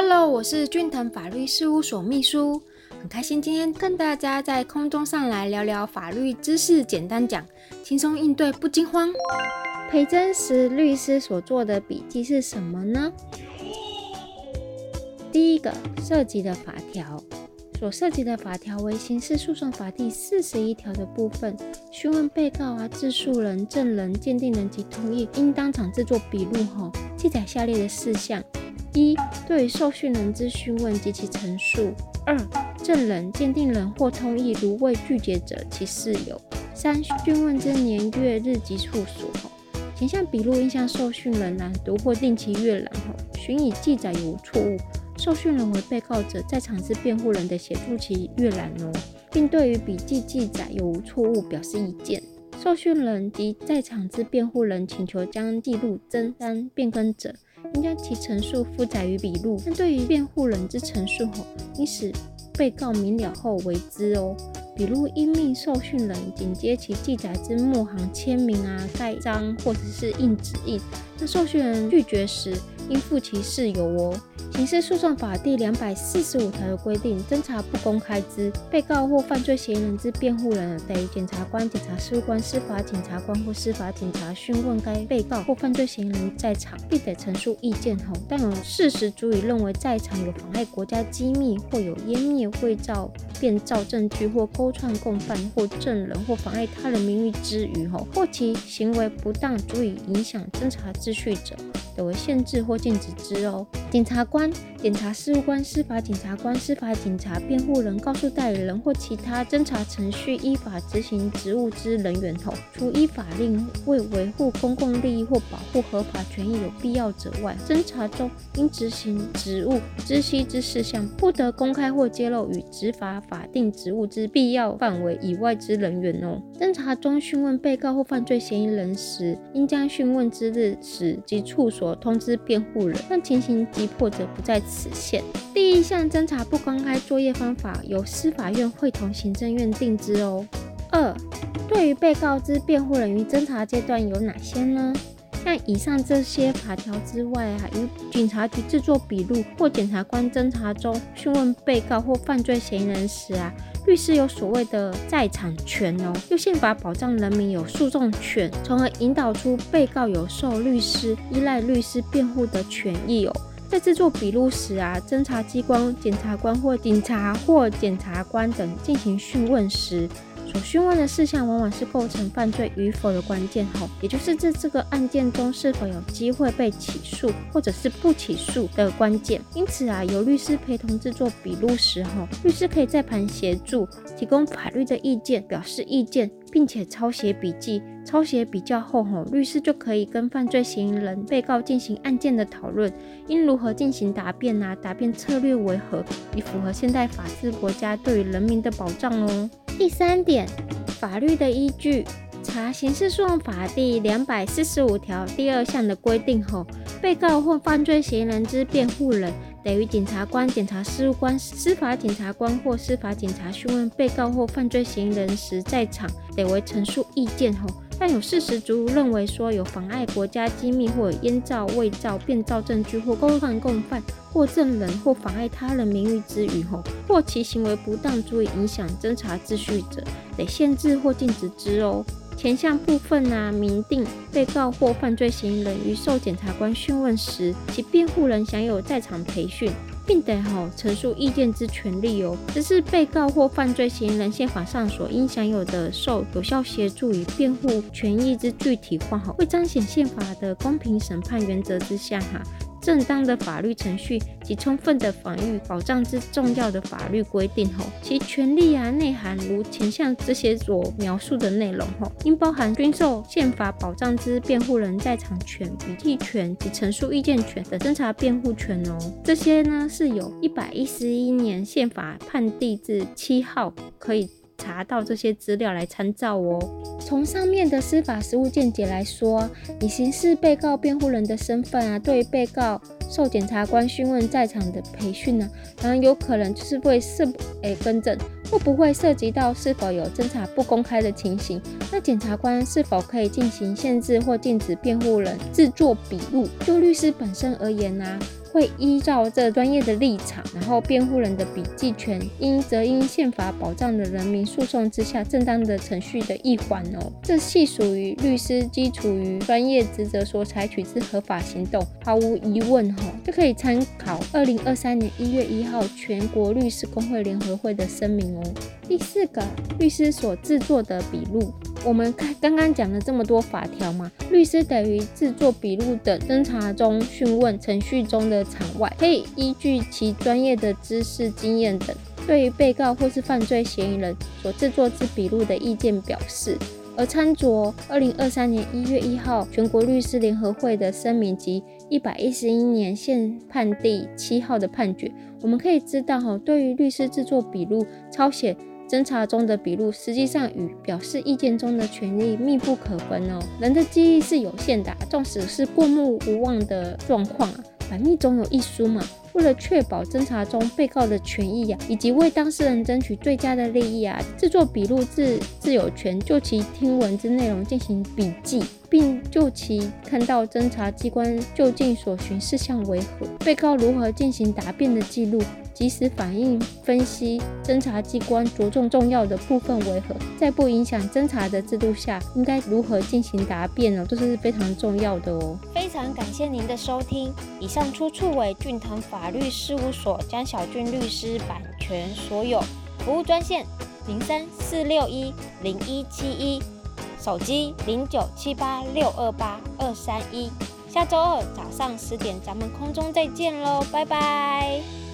Hello，我是俊腾法律事务所秘书，很开心今天跟大家在空中上来聊聊法律知识，简单讲，轻松应对不惊慌。裴真实律师所做的笔记是什么呢？第一个涉及的法条，所涉及的法条为刑事诉讼法第四十一条的部分，询问被告啊、自诉人、证人、鉴定人及同意，应当场制作笔录后，记载下列的事项。一、对于受讯人之讯问及其陈述；二、证人、鉴定人或同意如未拒绝者，其事由；三、讯问之年月日及处所后，前项笔录应向受讯人朗读或定期阅览后，询以记载有无错误，受讯人为被告者，在场之辩护人的协助其阅览哦，并对于笔记记载有无错误表示意见。受讯人及在场之辩护人请求将记录增删变更者。应将其陈述附载于笔录，但对于辩护人之陈述后，应使被告明了后为之哦。笔录应命受讯人紧接其记载之末行签名啊、盖章或者是印指印。那受讯人拒绝时，应负其事由哦。刑事诉讼法第两百四十五条的规定，侦查不公开之被告或犯罪嫌疑人之辩护人，得检察官、检察事务官、司法检察官或司法警察讯问该被告或犯罪嫌疑人在场，并得陈述意见后，但有事实足以认为在场有妨碍国家机密或有湮灭、伪造、变造证据或勾串共犯或证人或妨碍他人名誉之余后，或其行为不当足以影响侦查秩序者。得为限制或禁止之哦。检察官、检察事务官、司法检察官、司法警察、辩护人、告诉代理人或其他侦查程序依法执行职务之人员后，除依法令为维护公共利益或保护合法权益有必要者外，侦查中应执行职务知悉之事项，不得公开或揭露与执法法定职务之必要范围以外之人员哦。侦查中讯问被告或犯罪嫌疑人时，应将讯问之日时及处所。通知辩护人，但情形急迫者不在此限。第一项侦查不公开作业方法，由司法院会同行政院定之哦。二，对于被告之辩护人于侦查阶段有哪些呢？像以上这些法条之外啊，与警察局制作笔录或检察官侦查中讯问被告或犯罪嫌疑人时啊。律师有所谓的在场权哦，又宪法保障人民有诉讼权，从而引导出被告有受律师依赖律师辩护的权益哦。在制作笔录时啊，侦查机关检察官或警察或检察官等进行讯问时。所询问的事项往往是构成犯罪与否的关键吼，也就是在这个案件中是否有机会被起诉或者是不起诉的关键。因此啊，有律师陪同制作笔录时候，律师可以在旁协助，提供法律的意见，表示意见，并且抄写笔记。抄写比较后，吼，律师就可以跟犯罪嫌疑人、被告进行案件的讨论，应如何进行答辩啊？答辩策略为何，以符合现代法治国家对于人民的保障哦。第三点，法律的依据，查刑事诉讼法第两百四十五条第二项的规定后，被告或犯罪嫌疑人之辩护人，得于检察官、检察事务官、司法检察官或司法警察讯问被告或犯罪嫌疑人时在场，得为陈述意见后。但有事实足认为说有妨碍国家机密或烟造、伪造、变造证据或勾犯共犯或证人或妨碍他人名誉之余吼，或其行为不当足以影响侦查秩序者，得限制或禁止之哦。前项部分啊，明定被告或犯罪嫌疑人于受检察官讯问时，其辩护人享有在场培训。并得好陈述意见之权利哦，这是被告或犯罪嫌疑人宪法上所应享有的受有效协助与辩护权益之具体化哈，为彰显宪法的公平审判原则之下哈。正当的法律程序及充分的防御保障之重要的法律规定后，其权利啊内涵如前项这些所描述的内容后，应包含均受宪法保障之辩护人在场权、笔记权及陈述意见权的侦查辩护权哦。这些呢是有一百一十一年宪法判地至七号可以。查到这些资料来参照哦。从上面的司法实务见解来说，以刑事被告辩护人的身份啊，对被告受检察官讯问在场的培训呢，然后有可能就是会是诶更正，会不会涉及到是否有侦查不公开的情形？那检察官是否可以进行限制或禁止辩护人制作笔录？就律师本身而言呢？会依照这专业的立场，然后辩护人的笔记权，应则因宪法保障的人民诉讼之下正当的程序的一环哦。这系属于律师基础于专业职责所采取之合法行动，毫无疑问哈，就可以参考二零二三年一月一号全国律师工会联合会的声明哦。第四个，律师所制作的笔录。我们看刚刚讲了这么多法条嘛，律师等于制作笔录的侦查中、讯问程序中的场外，可以依据其专业的知识、经验等，对于被告或是犯罪嫌疑人所制作之笔录的意见表示。而参酌二零二三年一月一号全国律师联合会的声明及一百一十一年宪判第七号的判决，我们可以知道哈，对于律师制作笔录、抄写。侦查中的笔录实际上与表示意见中的权利密不可分哦。人的记忆是有限的，纵使是过目无忘的状况啊，百密总有一疏嘛。为了确保侦查中被告的权益呀，以及为当事人争取最佳的利益啊，制作笔录自自有权就其听闻之内容进行笔记，并就其看到侦查机关究竟所寻事项为何，被告如何进行答辩的记录。及时反应分析侦查机关着重重要的部分为何，在不影响侦查的制度下，应该如何进行答辩呢？这是非常重要的哦。非常感谢您的收听，以上出处为俊腾法律事务所江小俊律师版权所有，服务专线零三四六一零一七一，手机零九七八六二八二三一。下周二早上十点，咱们空中再见喽，拜拜。